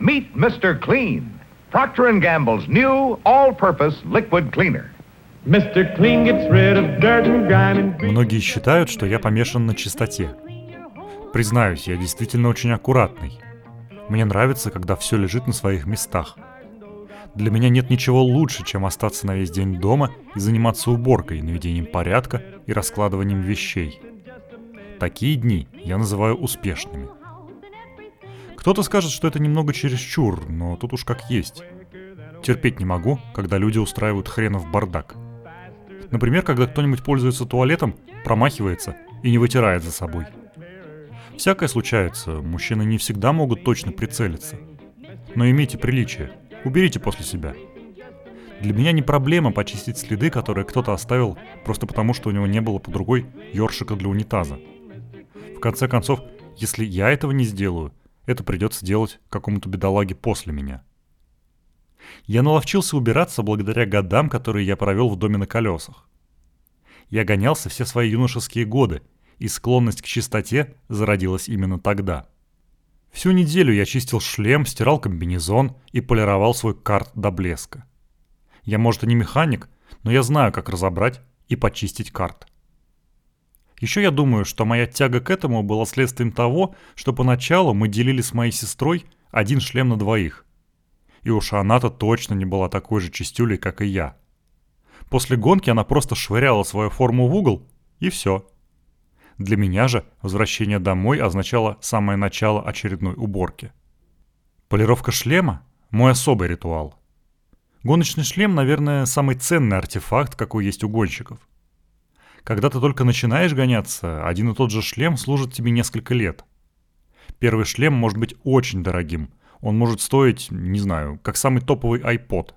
Meet Mr. Clean, Procter & Gamble's new all-purpose liquid cleaner. Mr. Clean gets rid of dirt and grime and. Многие считают, что я помешан на чистоте. Признаюсь, я действительно очень аккуратный. Мне нравится, когда все лежит на своих местах. Для меня нет ничего лучше, чем остаться на весь день дома и заниматься уборкой, наведением порядка и раскладыванием вещей. Такие дни я называю успешными. Кто-то скажет, что это немного чересчур, но тут уж как есть. Терпеть не могу, когда люди устраивают хренов бардак. Например, когда кто-нибудь пользуется туалетом, промахивается и не вытирает за собой. Всякое случается, мужчины не всегда могут точно прицелиться. Но имейте приличие, уберите после себя. Для меня не проблема почистить следы, которые кто-то оставил просто потому, что у него не было под другой ёршика для унитаза. В конце концов, если я этого не сделаю, это придется делать какому-то бедолаге после меня. Я наловчился убираться благодаря годам, которые я провел в доме на колесах. Я гонялся все свои юношеские годы, и склонность к чистоте зародилась именно тогда. Всю неделю я чистил шлем, стирал комбинезон и полировал свой карт до блеска. Я, может, и не механик, но я знаю, как разобрать и почистить карт. Еще я думаю, что моя тяга к этому была следствием того, что поначалу мы делили с моей сестрой один шлем на двоих. И уж она-то точно не была такой же чистюлей, как и я. После гонки она просто швыряла свою форму в угол, и все. Для меня же возвращение домой означало самое начало очередной уборки. Полировка шлема – мой особый ритуал. Гоночный шлем, наверное, самый ценный артефакт, какой есть у гонщиков. Когда ты только начинаешь гоняться, один и тот же шлем служит тебе несколько лет. Первый шлем может быть очень дорогим. Он может стоить, не знаю, как самый топовый iPod.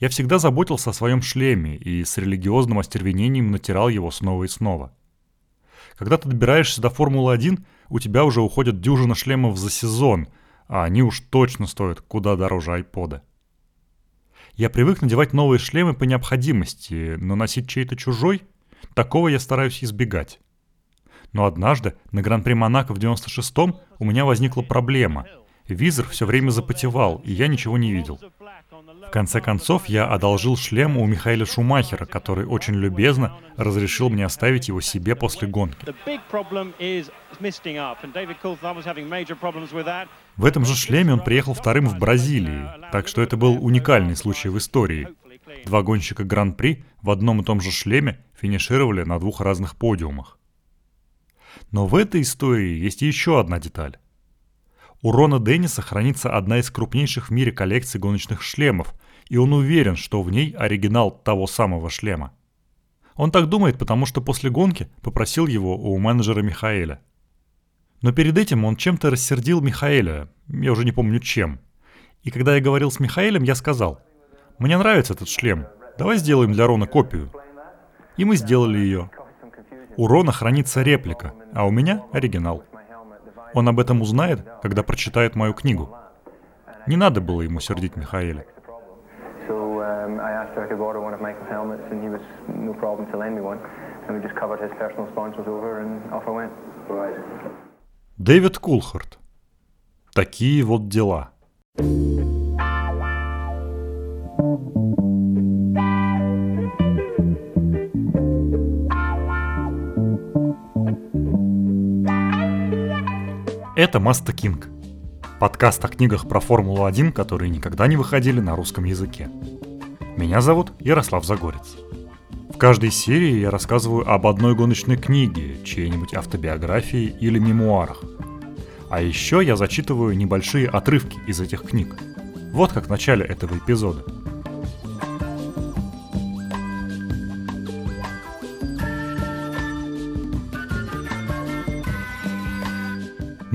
Я всегда заботился о своем шлеме и с религиозным остервенением натирал его снова и снова. Когда ты добираешься до Формулы-1, у тебя уже уходят дюжина шлемов за сезон, а они уж точно стоят куда дороже айпода. Я привык надевать новые шлемы по необходимости, но носить чей-то чужой – Такого я стараюсь избегать. Но однажды на Гран-при Монако в 96-м у меня возникла проблема. Визор все время запотевал, и я ничего не видел. В конце концов, я одолжил шлем у Михаила Шумахера, который очень любезно разрешил мне оставить его себе после гонки. В этом же шлеме он приехал вторым в Бразилии, так что это был уникальный случай в истории. Два гонщика Гран-при в одном и том же шлеме финишировали на двух разных подиумах. Но в этой истории есть еще одна деталь. У Рона Денниса хранится одна из крупнейших в мире коллекций гоночных шлемов, и он уверен, что в ней оригинал того самого шлема. Он так думает, потому что после гонки попросил его у менеджера Михаэля. Но перед этим он чем-то рассердил Михаэля, я уже не помню чем. И когда я говорил с Михаэлем, я сказал, «Мне нравится этот шлем, давай сделаем для Рона копию». И мы сделали ее. У Рона хранится реплика, а у меня оригинал. Он об этом узнает, когда прочитает мою книгу. Не надо было ему сердить Михаэля. Дэвид Кулхарт. Такие вот дела. Это Маста Кинг. Подкаст о книгах про Формулу-1, которые никогда не выходили на русском языке. Меня зовут Ярослав Загорец. В каждой серии я рассказываю об одной гоночной книге, чьей-нибудь автобиографии или мемуарах. А еще я зачитываю небольшие отрывки из этих книг. Вот как в начале этого эпизода –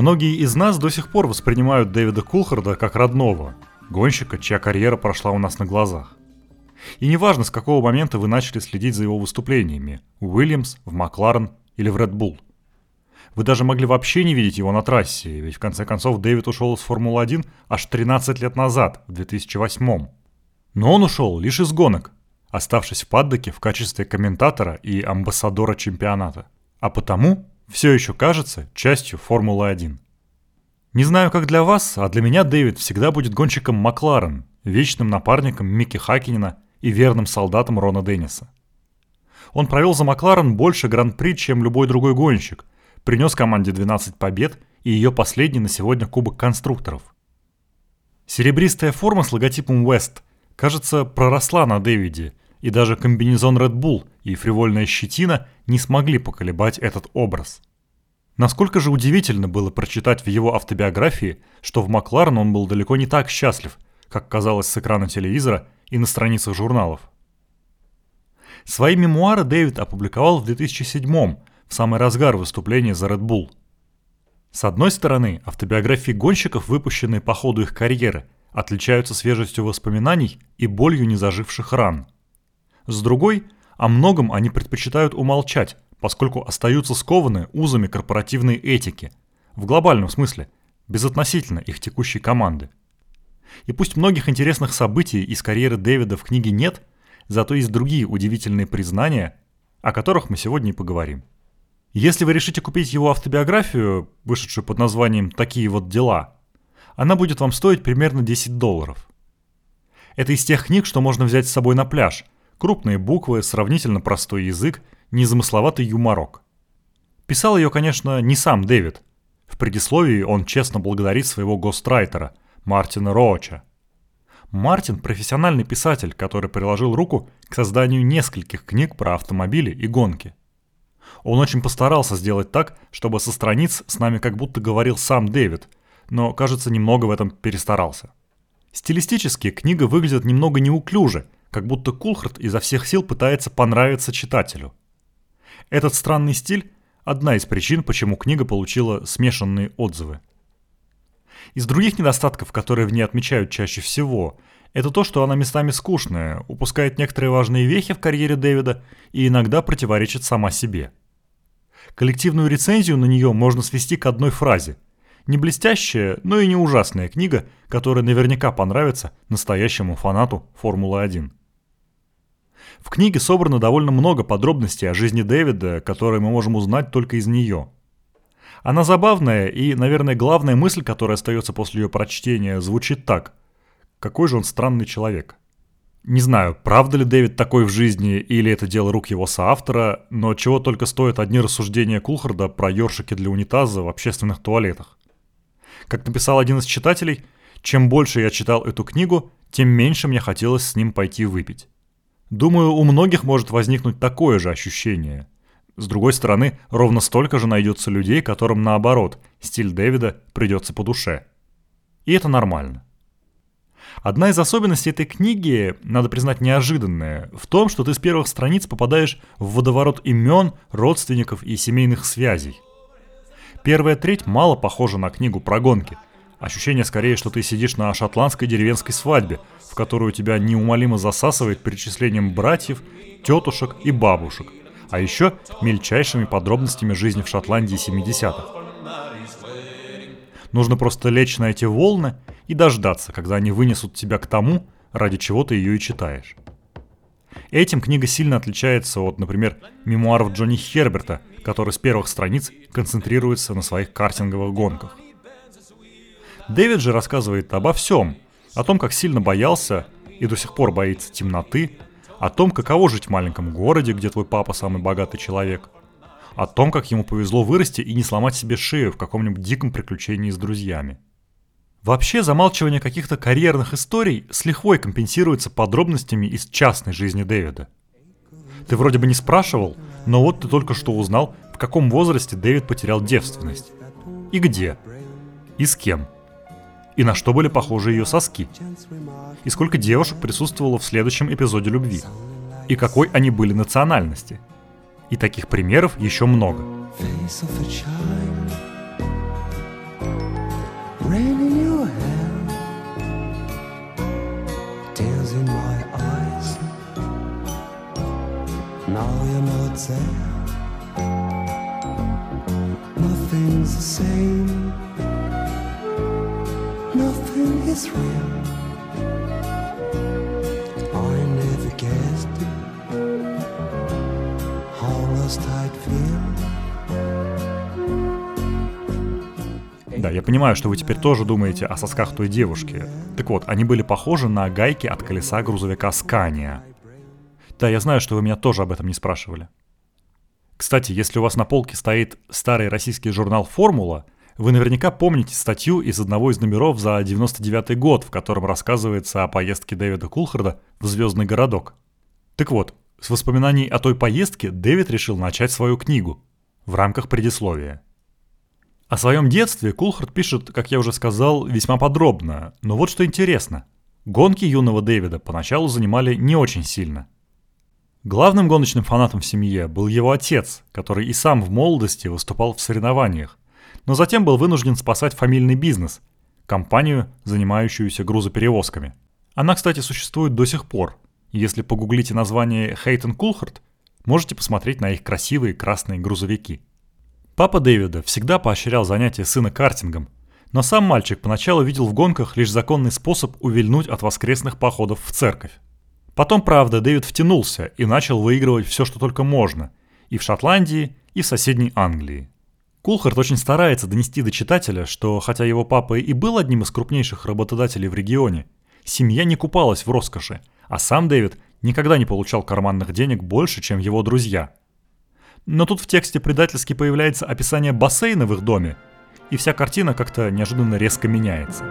Многие из нас до сих пор воспринимают Дэвида Кулхарда как родного, гонщика, чья карьера прошла у нас на глазах. И неважно, с какого момента вы начали следить за его выступлениями – в Уильямс, в Макларен или в Red Bull. Вы даже могли вообще не видеть его на трассе, ведь в конце концов Дэвид ушел из Формулы-1 аж 13 лет назад, в 2008 Но он ушел лишь из гонок, оставшись в паддоке в качестве комментатора и амбассадора чемпионата. А потому все еще кажется частью Формулы-1. Не знаю, как для вас, а для меня Дэвид всегда будет гонщиком Макларен, вечным напарником Микки Хакинина и верным солдатом Рона Денниса. Он провел за Макларен больше гран-при, чем любой другой гонщик, принес команде 12 побед и ее последний на сегодня Кубок конструкторов. Серебристая форма с логотипом West, кажется, проросла на Дэвиде, и даже комбинезон Red Bull и фривольная щетина не смогли поколебать этот образ. Насколько же удивительно было прочитать в его автобиографии, что в Макларен он был далеко не так счастлив, как казалось с экрана телевизора и на страницах журналов. Свои мемуары Дэвид опубликовал в 2007 в самый разгар выступления за Red Bull. С одной стороны, автобиографии гонщиков, выпущенные по ходу их карьеры, отличаются свежестью воспоминаний и болью незаживших ран. С другой, о многом они предпочитают умолчать, поскольку остаются скованы узами корпоративной этики, в глобальном смысле, безотносительно их текущей команды. И пусть многих интересных событий из карьеры Дэвида в книге нет, зато есть другие удивительные признания, о которых мы сегодня и поговорим. Если вы решите купить его автобиографию, вышедшую под названием «Такие вот дела», она будет вам стоить примерно 10 долларов. Это из тех книг, что можно взять с собой на пляж. Крупные буквы, сравнительно простой язык, незамысловатый юморок. Писал ее, конечно, не сам Дэвид. В предисловии он честно благодарит своего гострайтера, Мартина Рооча. Мартин – профессиональный писатель, который приложил руку к созданию нескольких книг про автомобили и гонки – он очень постарался сделать так, чтобы со страниц с нами как будто говорил сам Дэвид, но, кажется, немного в этом перестарался. Стилистически книга выглядит немного неуклюже, как будто Кулхарт изо всех сил пытается понравиться читателю. Этот странный стиль – одна из причин, почему книга получила смешанные отзывы. Из других недостатков, которые в ней отмечают чаще всего, это то, что она местами скучная, упускает некоторые важные вехи в карьере Дэвида и иногда противоречит сама себе – Коллективную рецензию на нее можно свести к одной фразе. Не блестящая, но и не ужасная книга, которая наверняка понравится настоящему фанату Формулы-1. В книге собрано довольно много подробностей о жизни Дэвида, которые мы можем узнать только из нее. Она забавная, и, наверное, главная мысль, которая остается после ее прочтения, звучит так. Какой же он странный человек. Не знаю, правда ли Дэвид такой в жизни, или это дело рук его соавтора, но чего только стоят одни рассуждения Кулхарда про ёршики для унитаза в общественных туалетах. Как написал один из читателей, чем больше я читал эту книгу, тем меньше мне хотелось с ним пойти выпить. Думаю, у многих может возникнуть такое же ощущение. С другой стороны, ровно столько же найдется людей, которым наоборот, стиль Дэвида придется по душе. И это нормально. Одна из особенностей этой книги, надо признать, неожиданная, в том, что ты с первых страниц попадаешь в водоворот имен, родственников и семейных связей. Первая треть мало похожа на книгу про гонки. Ощущение скорее, что ты сидишь на шотландской деревенской свадьбе, в которую тебя неумолимо засасывает перечислением братьев, тетушек и бабушек, а еще мельчайшими подробностями жизни в Шотландии 70-х. Нужно просто лечь на эти волны и дождаться, когда они вынесут тебя к тому, ради чего ты ее и читаешь. Этим книга сильно отличается от, например, мемуаров Джонни Херберта, который с первых страниц концентрируется на своих картинговых гонках. Дэвид же рассказывает обо всем, о том, как сильно боялся и до сих пор боится темноты, о том, каково жить в маленьком городе, где твой папа самый богатый человек, о том, как ему повезло вырасти и не сломать себе шею в каком-нибудь диком приключении с друзьями – Вообще, замалчивание каких-то карьерных историй с лихвой компенсируется подробностями из частной жизни Дэвида. Ты вроде бы не спрашивал, но вот ты только что узнал, в каком возрасте Дэвид потерял девственность. И где. И с кем. И на что были похожи ее соски. И сколько девушек присутствовало в следующем эпизоде любви. И какой они были национальности. И таких примеров еще много. Nothing's the same. Is real. I never guessed how lost I'd feel. Да, я понимаю, что вы теперь тоже думаете о сосках той девушки. Так вот, они были похожи на гайки от колеса грузовика Скания. Да, я знаю, что вы меня тоже об этом не спрашивали. Кстати, если у вас на полке стоит старый российский журнал «Формула», вы наверняка помните статью из одного из номеров за 99 год, в котором рассказывается о поездке Дэвида Кулхарда в Звездный городок. Так вот, с воспоминаний о той поездке Дэвид решил начать свою книгу в рамках предисловия. О своем детстве Кулхард пишет, как я уже сказал, весьма подробно, но вот что интересно. Гонки юного Дэвида поначалу занимали не очень сильно. Главным гоночным фанатом в семье был его отец, который и сам в молодости выступал в соревнованиях, но затем был вынужден спасать фамильный бизнес – компанию, занимающуюся грузоперевозками. Она, кстати, существует до сих пор. Если погуглите название Хейтон Кулхард, можете посмотреть на их красивые красные грузовики – Папа Дэвида всегда поощрял занятия сына картингом, но сам мальчик поначалу видел в гонках лишь законный способ увильнуть от воскресных походов в церковь. Потом, правда, Дэвид втянулся и начал выигрывать все, что только можно, и в Шотландии, и в соседней Англии. Кулхард очень старается донести до читателя, что хотя его папа и был одним из крупнейших работодателей в регионе, семья не купалась в роскоши, а сам Дэвид никогда не получал карманных денег больше, чем его друзья – но тут в тексте предательски появляется описание бассейна в их доме, и вся картина как-то неожиданно резко меняется.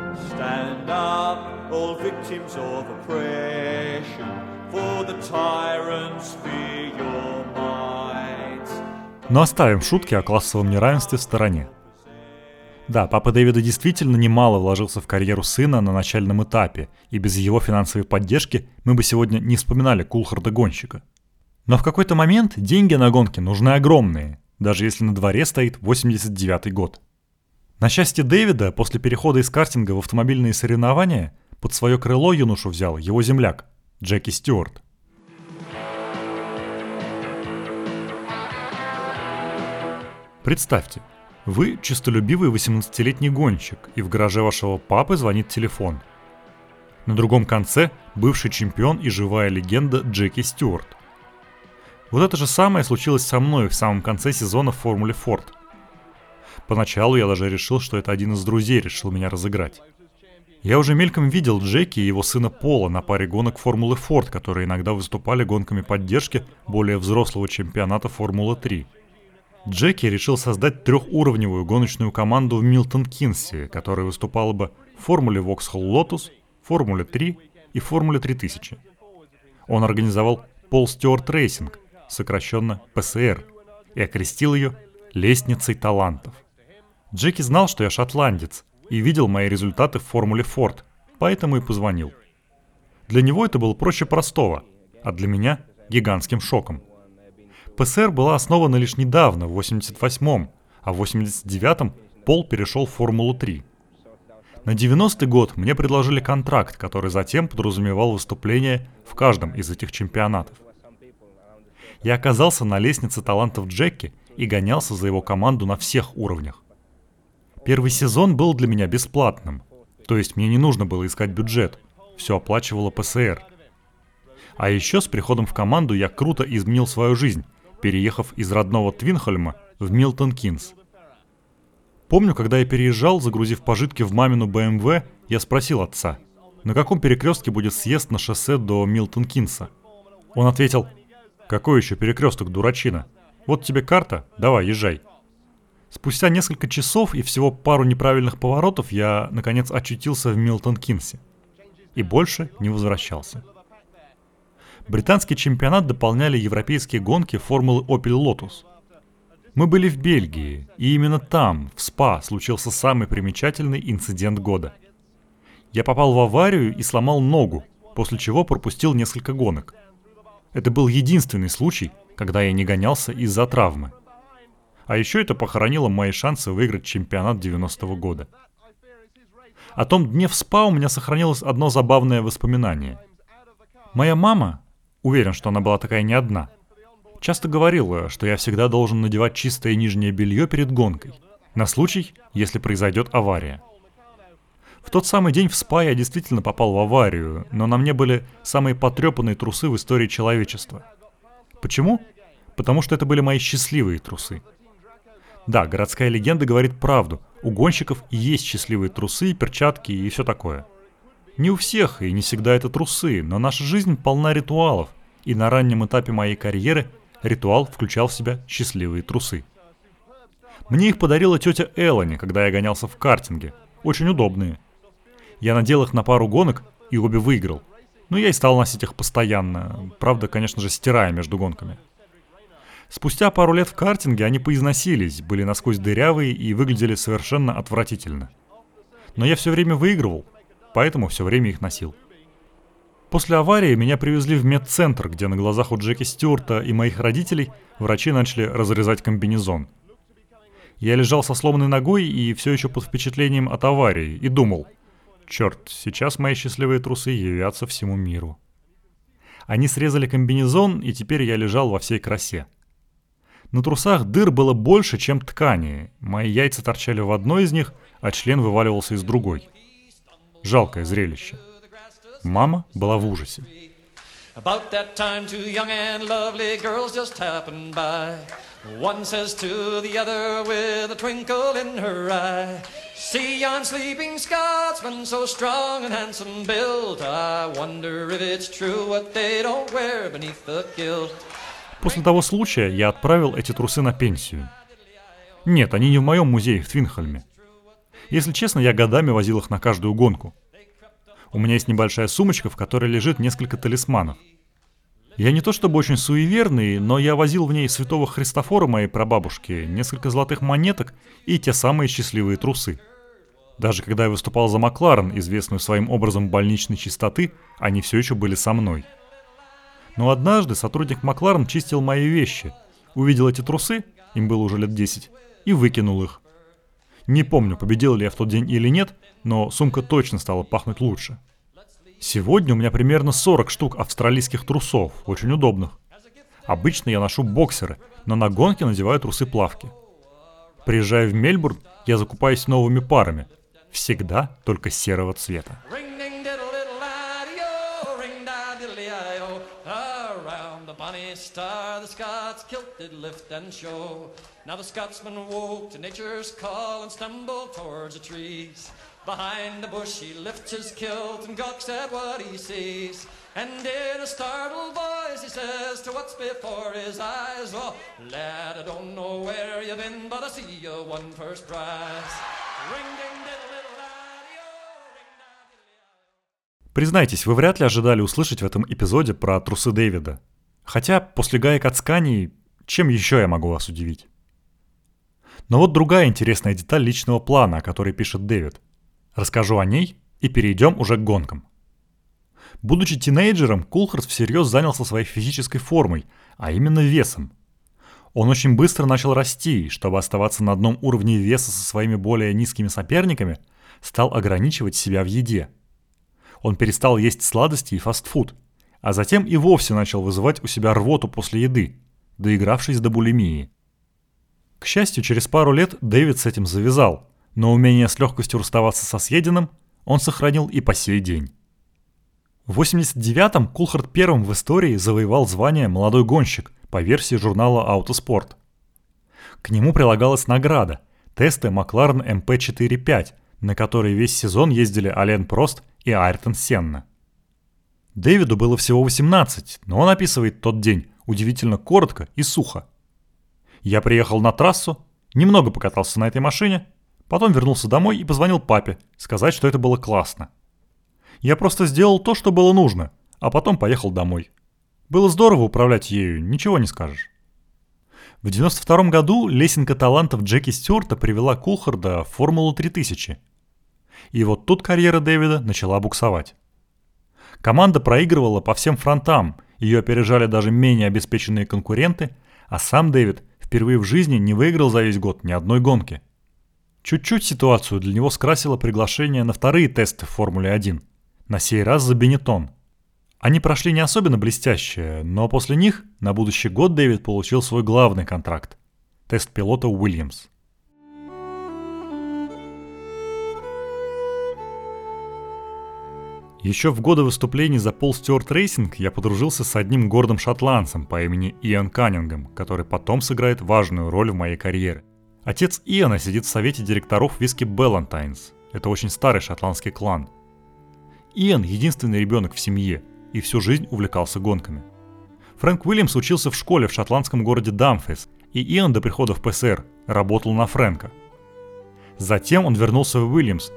Но оставим шутки о классовом неравенстве в стороне. Да, папа Дэвида действительно немало вложился в карьеру сына на начальном этапе, и без его финансовой поддержки мы бы сегодня не вспоминали Кулхарда-гонщика – но в какой-то момент деньги на гонке нужны огромные, даже если на дворе стоит 89 год. На счастье Дэвида, после перехода из картинга в автомобильные соревнования, под свое крыло юношу взял его земляк, Джеки Стюарт. Представьте, вы честолюбивый 18-летний гонщик, и в гараже вашего папы звонит телефон. На другом конце бывший чемпион и живая легенда Джеки Стюарт. Вот это же самое случилось со мной в самом конце сезона в Формуле Форд. Поначалу я даже решил, что это один из друзей решил меня разыграть. Я уже мельком видел Джеки и его сына Пола на паре гонок Формулы Форд, которые иногда выступали гонками поддержки более взрослого чемпионата Формулы 3. Джеки решил создать трехуровневую гоночную команду в Милтон-Кинс, которая выступала бы в Формуле Vauxhall Lotus, Формуле 3 и Формуле 3000. Он организовал Paul Stewart Racing, сокращенно ПСР, и окрестил ее «Лестницей талантов». Джеки знал, что я шотландец, и видел мои результаты в Формуле Ford, поэтому и позвонил. Для него это было проще простого, а для меня – гигантским шоком. ПСР была основана лишь недавно, в 88-м, а в 89-м Пол перешел в Формулу-3. На 90-й год мне предложили контракт, который затем подразумевал выступление в каждом из этих чемпионатов – я оказался на лестнице талантов Джеки и гонялся за его команду на всех уровнях. Первый сезон был для меня бесплатным, то есть мне не нужно было искать бюджет, все оплачивала ПСР. А еще с приходом в команду я круто изменил свою жизнь, переехав из родного Твинхольма в Милтон Кинс. Помню, когда я переезжал, загрузив пожитки в мамину БМВ, я спросил отца, на каком перекрестке будет съезд на шоссе до Милтон Кинса. Он ответил – какой еще перекресток, дурачина? Вот тебе карта, давай, езжай. Спустя несколько часов и всего пару неправильных поворотов я, наконец, очутился в Милтон-Кинсе. И больше не возвращался. Британский чемпионат дополняли европейские гонки формулы Opel Lotus. Мы были в Бельгии, и именно там, в СПА, случился самый примечательный инцидент года. Я попал в аварию и сломал ногу, после чего пропустил несколько гонок – это был единственный случай, когда я не гонялся из-за травмы. А еще это похоронило мои шансы выиграть чемпионат 90-го года. О том дне в СПА у меня сохранилось одно забавное воспоминание. Моя мама, уверен, что она была такая не одна, часто говорила, что я всегда должен надевать чистое нижнее белье перед гонкой, на случай, если произойдет авария. В тот самый день в СПА я действительно попал в аварию, но на мне были самые потрепанные трусы в истории человечества. Почему? Потому что это были мои счастливые трусы. Да, городская легенда говорит правду. У гонщиков есть счастливые трусы, перчатки и все такое. Не у всех и не всегда это трусы, но наша жизнь полна ритуалов. И на раннем этапе моей карьеры ритуал включал в себя счастливые трусы. Мне их подарила тетя Элани, когда я гонялся в картинге. Очень удобные. Я надел их на пару гонок и обе выиграл. Но я и стал носить их постоянно. Правда, конечно же, стирая между гонками. Спустя пару лет в картинге они поизносились, были насквозь дырявые и выглядели совершенно отвратительно. Но я все время выигрывал, поэтому все время их носил. После аварии меня привезли в медцентр, где на глазах у Джеки Стюарта и моих родителей врачи начали разрезать комбинезон. Я лежал со сломанной ногой и все еще под впечатлением от аварии и думал, черт, сейчас мои счастливые трусы явятся всему миру. Они срезали комбинезон, и теперь я лежал во всей красе – на трусах дыр было больше, чем ткани. Мои яйца торчали в одной из них, а член вываливался из другой. Жалкое зрелище. Мама была в ужасе. About that time, two young and lovely girls just happened by. One says to the other with a twinkle in her eye, See yon sleeping Scotsman, so strong and handsome built. I wonder if it's true what they don't wear beneath the kilt. После того случая я отправил эти трусы на пенсию. Нет, они не в моем музее в Твинхольме. Если честно, я годами возил их на каждую гонку. У меня есть небольшая сумочка, в которой лежит несколько талисманов. Я не то чтобы очень суеверный, но я возил в ней святого Христофора моей прабабушки, несколько золотых монеток и те самые счастливые трусы. Даже когда я выступал за Макларен, известную своим образом больничной чистоты, они все еще были со мной – но однажды сотрудник Макларен чистил мои вещи, увидел эти трусы, им было уже лет 10, и выкинул их. Не помню, победил ли я в тот день или нет, но сумка точно стала пахнуть лучше. Сегодня у меня примерно 40 штук австралийских трусов, очень удобных. Обычно я ношу боксеры, но на гонке надеваю трусы-плавки. Приезжая в Мельбурн, я закупаюсь новыми парами. Всегда только серого цвета. star the Scots kilt did lift and show. Now the Scotsman woke to nature's call and stumbled towards the trees. Behind the bush he lifts his kilt and gawks at what he sees. And in a startled voice he says to what's before his eyes, Oh, lad, I don't know where you've been, but I see you won first prize. Ring ding diddle Признайтесь, вы вряд ли ожидали услышать в этом эпизоде про трусы Дэвида. Хотя после гаек от Скании, чем еще я могу вас удивить? Но вот другая интересная деталь личного плана, о которой пишет Дэвид. Расскажу о ней и перейдем уже к гонкам. Будучи тинейджером, Кулхарт всерьез занялся своей физической формой, а именно весом. Он очень быстро начал расти, чтобы оставаться на одном уровне веса со своими более низкими соперниками, стал ограничивать себя в еде. Он перестал есть сладости и фастфуд – а затем и вовсе начал вызывать у себя рвоту после еды, доигравшись до булимии. К счастью, через пару лет Дэвид с этим завязал, но умение с легкостью расставаться со съеденным он сохранил и по сей день. В 89-м Кулхард первым в истории завоевал звание «Молодой гонщик» по версии журнала «Аутоспорт». К нему прилагалась награда – тесты Макларен МП-4-5, на которые весь сезон ездили Ален Прост и Айртон Сенна. Дэвиду было всего 18, но он описывает тот день удивительно коротко и сухо. Я приехал на трассу, немного покатался на этой машине, потом вернулся домой и позвонил папе, сказать, что это было классно. Я просто сделал то, что было нужно, а потом поехал домой. Было здорово управлять ею, ничего не скажешь. В 92 году лесенка талантов Джеки Стюарта привела Кулхарда в Формулу 3000. И вот тут карьера Дэвида начала буксовать. Команда проигрывала по всем фронтам, ее опережали даже менее обеспеченные конкуренты, а сам Дэвид впервые в жизни не выиграл за весь год ни одной гонки. Чуть-чуть ситуацию для него скрасило приглашение на вторые тесты в Формуле 1, на сей раз за Benetton. Они прошли не особенно блестяще, но после них на будущий год Дэвид получил свой главный контракт – тест-пилота Williams. Еще в годы выступлений за Paul Stewart Racing я подружился с одним гордым шотландцем по имени Иэн Каннингем, который потом сыграет важную роль в моей карьере. Отец Иэна сидит в совете директоров виски Ballantine's. Это очень старый шотландский клан. Иэн – единственный ребенок в семье и всю жизнь увлекался гонками. Фрэнк Уильямс учился в школе в шотландском городе Дамфрис, и Иэн до прихода в ПСР работал на Фрэнка. Затем он вернулся в Williams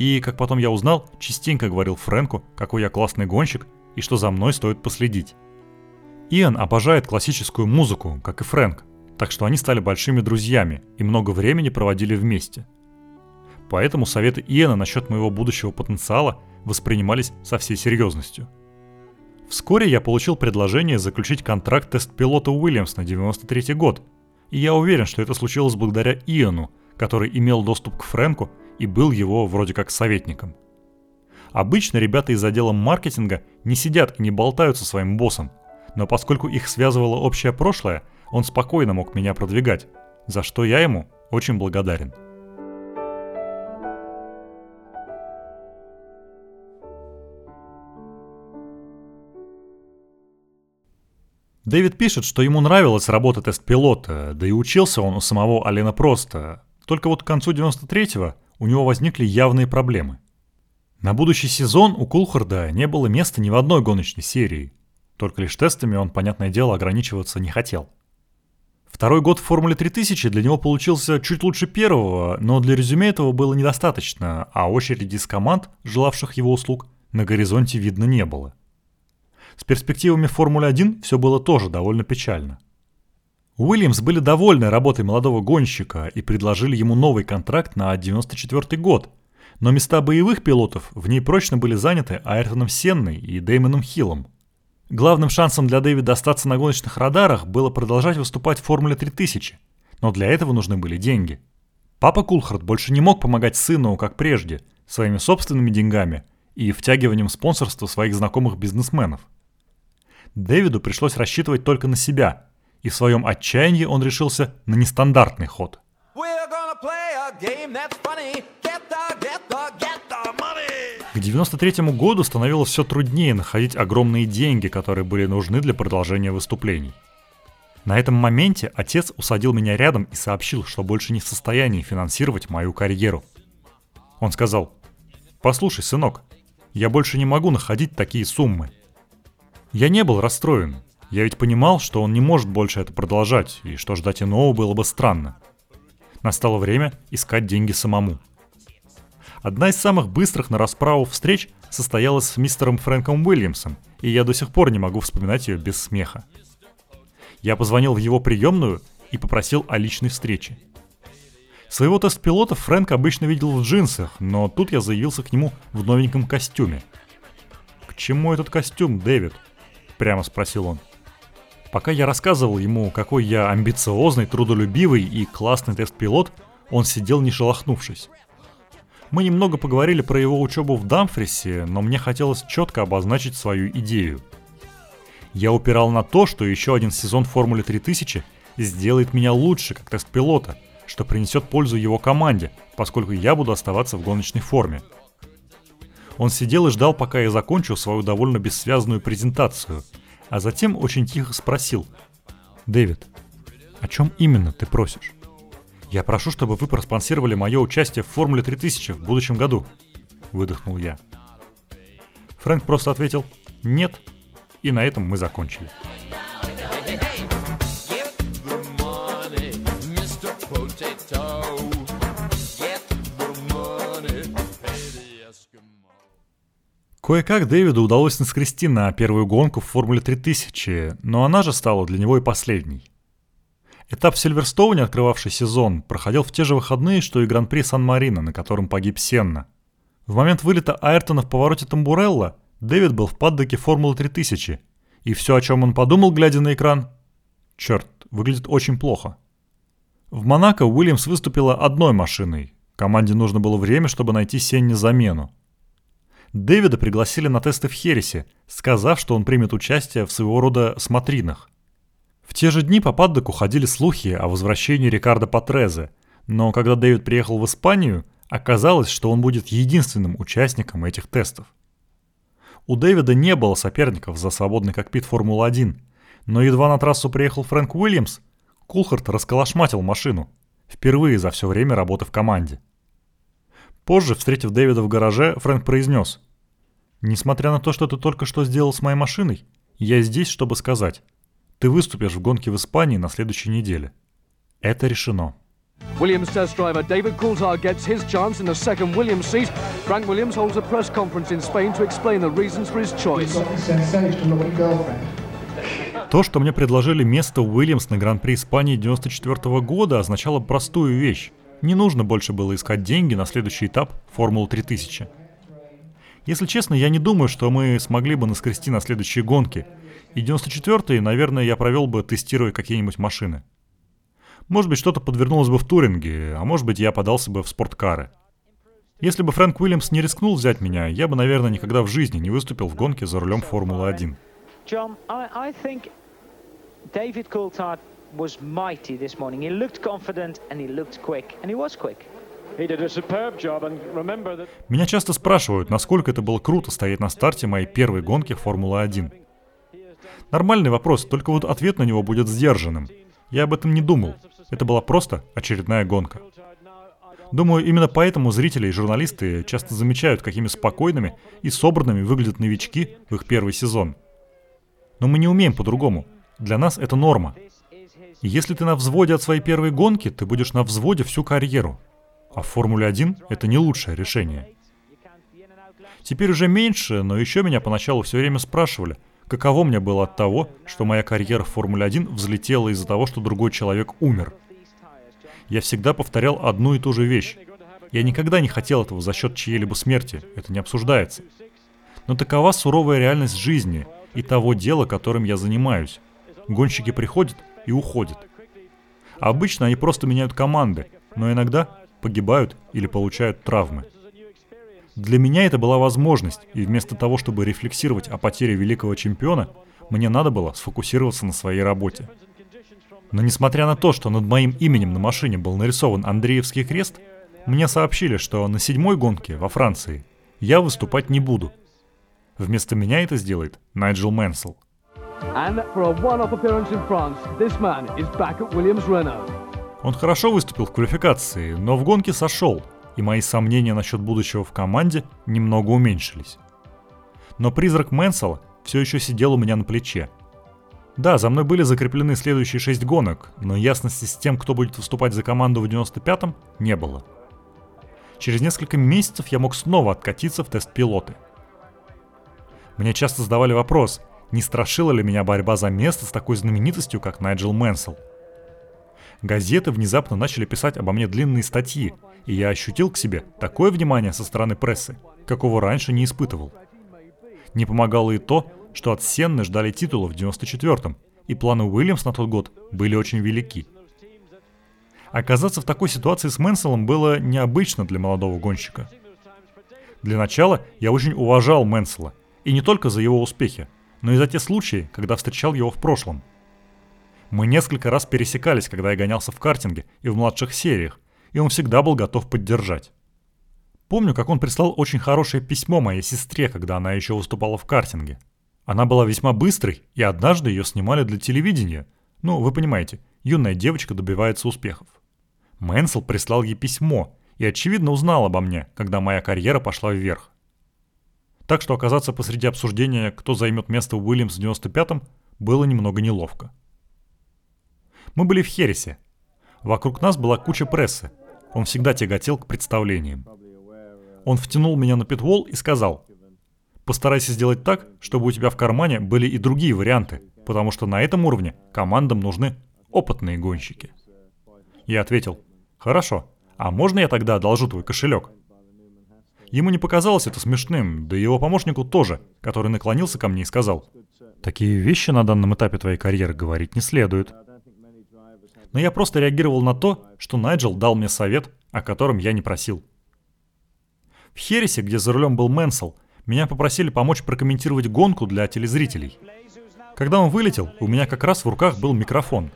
и, как потом я узнал, частенько говорил Фрэнку, какой я классный гонщик и что за мной стоит последить. Иэн обожает классическую музыку, как и Фрэнк, так что они стали большими друзьями и много времени проводили вместе. Поэтому советы Иэна насчет моего будущего потенциала воспринимались со всей серьезностью. Вскоре я получил предложение заключить контракт тест-пилота Уильямс на 93 год, и я уверен, что это случилось благодаря Иэну, который имел доступ к Фрэнку и был его вроде как советником. Обычно ребята из отдела маркетинга не сидят и не болтают со своим боссом, но поскольку их связывало общее прошлое, он спокойно мог меня продвигать, за что я ему очень благодарен. Дэвид пишет, что ему нравилась работа тест-пилота, да и учился он у самого Алена Просто. Только вот к концу 93-го у него возникли явные проблемы. На будущий сезон у Кулхарда не было места ни в одной гоночной серии. Только лишь тестами он, понятное дело, ограничиваться не хотел – Второй год в Формуле 3000 для него получился чуть лучше первого, но для резюме этого было недостаточно, а очереди из команд, желавших его услуг, на горизонте видно не было. С перспективами Формулы 1 все было тоже довольно печально. Уильямс были довольны работой молодого гонщика и предложили ему новый контракт на 94 год, но места боевых пилотов в ней прочно были заняты Айртоном Сенной и Дэймоном Хиллом – Главным шансом для Дэвида остаться на гоночных радарах было продолжать выступать в Формуле 3000, но для этого нужны были деньги. Папа Кулхард больше не мог помогать сыну, как прежде, своими собственными деньгами и втягиванием спонсорства своих знакомых бизнесменов. Дэвиду пришлось рассчитывать только на себя, и в своем отчаянии он решился на нестандартный ход. К 93 году становилось все труднее находить огромные деньги, которые были нужны для продолжения выступлений. На этом моменте отец усадил меня рядом и сообщил, что больше не в состоянии финансировать мою карьеру. Он сказал, «Послушай, сынок, я больше не могу находить такие суммы». Я не был расстроен. Я ведь понимал, что он не может больше это продолжать, и что ждать иного было бы странно. Настало время искать деньги самому – Одна из самых быстрых на расправу встреч состоялась с мистером Фрэнком Уильямсом, и я до сих пор не могу вспоминать ее без смеха. Я позвонил в его приемную и попросил о личной встрече. Своего тест-пилота Фрэнк обычно видел в джинсах, но тут я заявился к нему в новеньком костюме. «К чему этот костюм, Дэвид?» – прямо спросил он. Пока я рассказывал ему, какой я амбициозный, трудолюбивый и классный тест-пилот, он сидел не шелохнувшись. Мы немного поговорили про его учебу в Дамфрисе, но мне хотелось четко обозначить свою идею. Я упирал на то, что еще один сезон Формулы 3000 сделает меня лучше как тест-пилота, что принесет пользу его команде, поскольку я буду оставаться в гоночной форме. Он сидел и ждал, пока я закончу свою довольно бессвязную презентацию, а затем очень тихо спросил. «Дэвид, о чем именно ты просишь?» «Я прошу, чтобы вы проспонсировали мое участие в Формуле 3000 в будущем году», — выдохнул я. Фрэнк просто ответил «нет», и на этом мы закончили. Кое-как Дэвиду удалось наскрести на первую гонку в Формуле 3000, но она же стала для него и последней. Этап в Сильверстоуне, открывавший сезон, проходил в те же выходные, что и Гран-при Сан-Марино, на котором погиб Сенна. В момент вылета Айртона в повороте Тамбурелла Дэвид был в паддоке Формулы 3000, и все, о чем он подумал, глядя на экран, черт, выглядит очень плохо. В Монако Уильямс выступила одной машиной. Команде нужно было время, чтобы найти Сенне замену. Дэвида пригласили на тесты в Хересе, сказав, что он примет участие в своего рода смотринах. В те же дни по Паддоку ходили слухи о возвращении Рикардо Патрезе, но когда Дэвид приехал в Испанию, оказалось, что он будет единственным участником этих тестов. У Дэвида не было соперников за свободный кокпит Формулы-1, но едва на трассу приехал Фрэнк Уильямс, Кулхарт расколошматил машину. Впервые за все время работы в команде. Позже, встретив Дэвида в гараже, Фрэнк произнес. «Несмотря на то, что ты только что сделал с моей машиной, я здесь, чтобы сказать. Ты выступишь в гонке в Испании на следующей неделе. Это решено». Williams test driver David Coulthard gets his chance in the second Williams seat. Frank Williams holds a press conference in Spain to explain the reasons for his choice. То, что мне предложили место Уильямс на Гран-при Испании 94 года, означало простую вещь. Не нужно больше было искать деньги на следующий этап Формулы 3000. Если честно, я не думаю, что мы смогли бы наскрести на следующие гонки. И 94-й, наверное, я провел бы, тестируя какие-нибудь машины. Может быть, что-то подвернулось бы в туринге, а может быть, я подался бы в спорткары. Если бы Фрэнк Уильямс не рискнул взять меня, я бы, наверное, никогда в жизни не выступил в гонке за рулем Формулы-1. Was mighty this morning. He looked confident and he looked quick, and he was quick. He did a superb job, and remember that Меня часто спрашивают, насколько это было круто стоять на старте моей первой гонки Формулы-1. Нормальный вопрос, только вот ответ на него будет сдержанным. Я об этом не думал. Это была просто очередная гонка. Думаю, именно поэтому зрители и журналисты часто замечают, какими спокойными и собранными выглядят новички в их первый сезон. Но мы не умеем по-другому. Для нас это норма. Если ты на взводе от своей первой гонки, ты будешь на взводе всю карьеру. А в Формуле-1 это не лучшее решение. Теперь уже меньше, но еще меня поначалу все время спрашивали, каково мне было от того, что моя карьера в Формуле-1 взлетела из-за того, что другой человек умер. Я всегда повторял одну и ту же вещь. Я никогда не хотел этого за счет чьей-либо смерти, это не обсуждается. Но такова суровая реальность жизни и того дела, которым я занимаюсь. Гонщики приходят и уходят. Обычно они просто меняют команды, но иногда погибают или получают травмы. Для меня это была возможность, и вместо того, чтобы рефлексировать о потере великого чемпиона, мне надо было сфокусироваться на своей работе. Но несмотря на то, что над моим именем на машине был нарисован Андреевский крест, мне сообщили, что на седьмой гонке во Франции я выступать не буду. Вместо меня это сделает Найджел Мэнсел. And for a one-off appearance in France, this man is back at Williams Renault. Он хорошо выступил в квалификации, но в гонке сошел, и мои сомнения насчет будущего в команде немного уменьшились. Но призрак Мэнсела все еще сидел у меня на плече. Да, за мной были закреплены следующие шесть гонок, но ясности с тем, кто будет выступать за команду в 95-м, не было. Через несколько месяцев я мог снова откатиться в тест-пилоты. Мне часто задавали вопрос, не страшила ли меня борьба за место с такой знаменитостью, как Найджел Мэнсел. Газеты внезапно начали писать обо мне длинные статьи, и я ощутил к себе такое внимание со стороны прессы, какого раньше не испытывал. Не помогало и то, что от Сенны ждали титула в 94-м, и планы Уильямс на тот год были очень велики. Оказаться в такой ситуации с Мэнселом было необычно для молодого гонщика. Для начала я очень уважал Мэнсела, и не только за его успехи, но и за те случаи, когда встречал его в прошлом. Мы несколько раз пересекались, когда я гонялся в картинге и в младших сериях, и он всегда был готов поддержать. Помню, как он прислал очень хорошее письмо моей сестре, когда она еще выступала в картинге. Она была весьма быстрой, и однажды ее снимали для телевидения. Ну, вы понимаете, юная девочка добивается успехов. Мэнсел прислал ей письмо и, очевидно, узнал обо мне, когда моя карьера пошла вверх. Так что оказаться посреди обсуждения, кто займет место Уильямс в 95-м, было немного неловко. Мы были в Хересе. Вокруг нас была куча прессы. Он всегда тяготел к представлениям. Он втянул меня на питвол и сказал, «Постарайся сделать так, чтобы у тебя в кармане были и другие варианты, потому что на этом уровне командам нужны опытные гонщики». Я ответил, «Хорошо, а можно я тогда одолжу твой кошелек?» Ему не показалось это смешным, да и его помощнику тоже, который наклонился ко мне и сказал, «Такие вещи на данном этапе твоей карьеры говорить не следует». Но я просто реагировал на то, что Найджел дал мне совет, о котором я не просил. В Хересе, где за рулем был Мэнсел, меня попросили помочь прокомментировать гонку для телезрителей. Когда он вылетел, у меня как раз в руках был микрофон.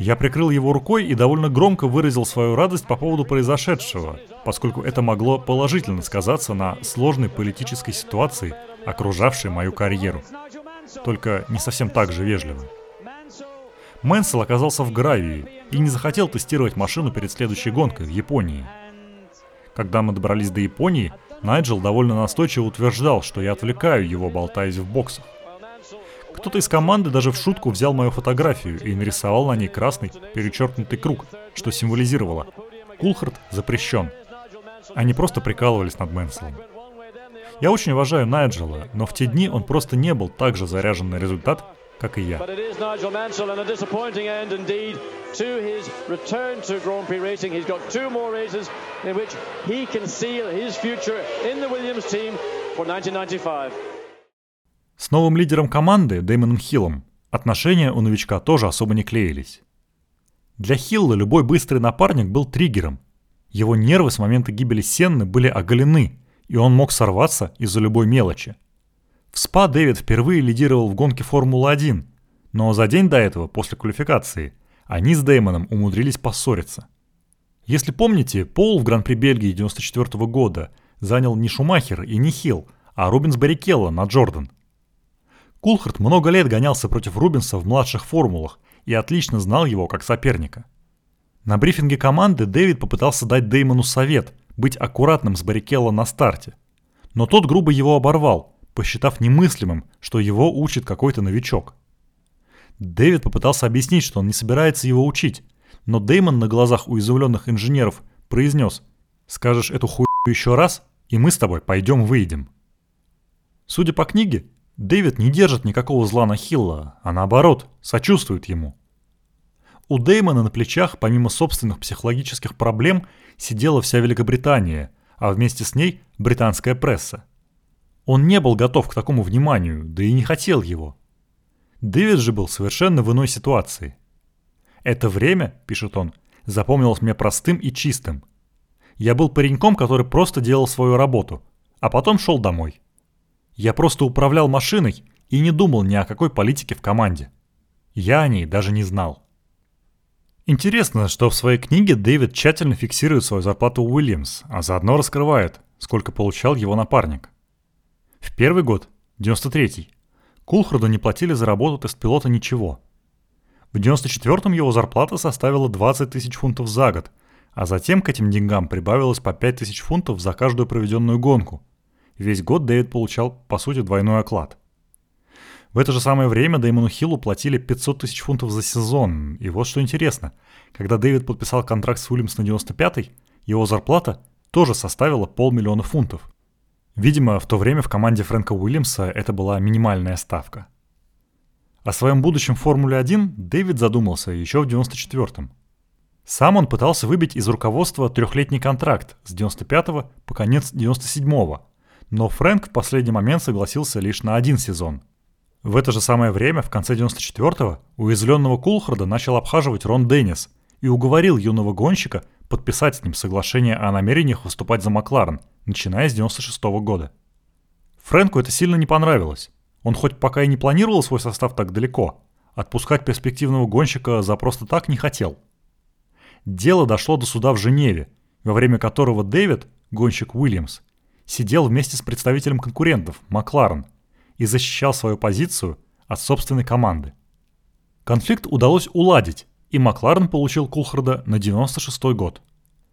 Я прикрыл его рукой и довольно громко выразил свою радость по поводу произошедшего, поскольку это могло положительно сказаться на сложной политической ситуации, окружавшей мою карьеру. Только не совсем так же вежливо. Мэнсел оказался в гравии и не захотел тестировать машину перед следующей гонкой в Японии. Когда мы добрались до Японии, Найджел довольно настойчиво утверждал, что я отвлекаю его, болтаясь в боксах. Кто-то из команды даже в шутку взял мою фотографию и нарисовал на ней красный перечеркнутый круг, что символизировало «Кулхард запрещен». Они просто прикалывались над Мэнселом. Я очень уважаю Найджела, но в те дни он просто не был так же заряжен на результат, как и я. Mansell С новым лидером команды, Дэймоном Хиллом, отношения у новичка тоже особо не клеились. Для Хилла любой быстрый напарник был триггером. Его нервы с момента гибели Сенны были оголены, и он мог сорваться из-за любой мелочи. В СПА Дэвид впервые лидировал в гонке Формулы-1, но за день до этого, после квалификации, они с Дэймоном умудрились поссориться. Если помните, Пол в Гран-при Бельгии 94 года занял не Шумахер и не Хилл, а Рубинс Баррикелло на Джордан. Кулхард много лет гонялся против Рубинса в младших формулах и отлично знал его как соперника. На брифинге команды Дэвид попытался дать Деймону совет быть аккуратным с Баррикелло на старте. Но тот грубо его оборвал, посчитав немыслимым, что его учит какой-то новичок. Дэвид попытался объяснить, что он не собирается его учить, но Деймон на глазах у изумленных инженеров произнес «Скажешь эту хуйню еще раз, и мы с тобой пойдем-выйдем». Судя по книге, Дэвид не держит никакого зла на Хилла, а наоборот, сочувствует ему. У Дэймона на плечах, помимо собственных психологических проблем, сидела вся Великобритания, а вместе с ней британская пресса. Он не был готов к такому вниманию, да и не хотел его. Дэвид же был совершенно в иной ситуации. «Это время, — пишет он, — запомнилось мне простым и чистым. Я был пареньком, который просто делал свою работу, а потом шел домой. Я просто управлял машиной и не думал ни о какой политике в команде. Я о ней даже не знал». Интересно, что в своей книге Дэвид тщательно фиксирует свою зарплату Уильямс, а заодно раскрывает, сколько получал его напарник. В первый год, 93-й, Кулхарду не платили за работу тест-пилота ничего. В 94-м его зарплата составила 20 тысяч фунтов за год, а затем к этим деньгам прибавилось по 5 тысяч фунтов за каждую проведенную гонку. Весь год Дэвид получал, по сути, двойной оклад. В это же самое время Дэймону Хиллу платили 500 тысяч фунтов за сезон. И вот что интересно. Когда Дэвид подписал контракт с Уильямс на 95-й, его зарплата тоже составила полмиллиона фунтов. Видимо, в то время в команде Фрэнка Уильямса это была минимальная ставка. О своем будущем в Формуле-1 Дэвид задумался еще в 94-м. Сам он пытался выбить из руководства трехлетний контракт с 95 по конец 97-го, но Фрэнк в последний момент согласился лишь на один сезон. В это же самое время, в конце 94-го, уязвленного Кулхарда начал обхаживать Рон Деннис и уговорил юного гонщика подписать с ним соглашение о намерениях выступать за Макларен, начиная с 96 -го года. Фрэнку это сильно не понравилось. Он хоть пока и не планировал свой состав так далеко, отпускать перспективного гонщика за просто так не хотел. Дело дошло до суда в Женеве, во время которого Дэвид, гонщик Уильямс, сидел вместе с представителем конкурентов, Макларен, и защищал свою позицию от собственной команды. Конфликт удалось уладить, и Макларен получил Кулхарда на 96 год.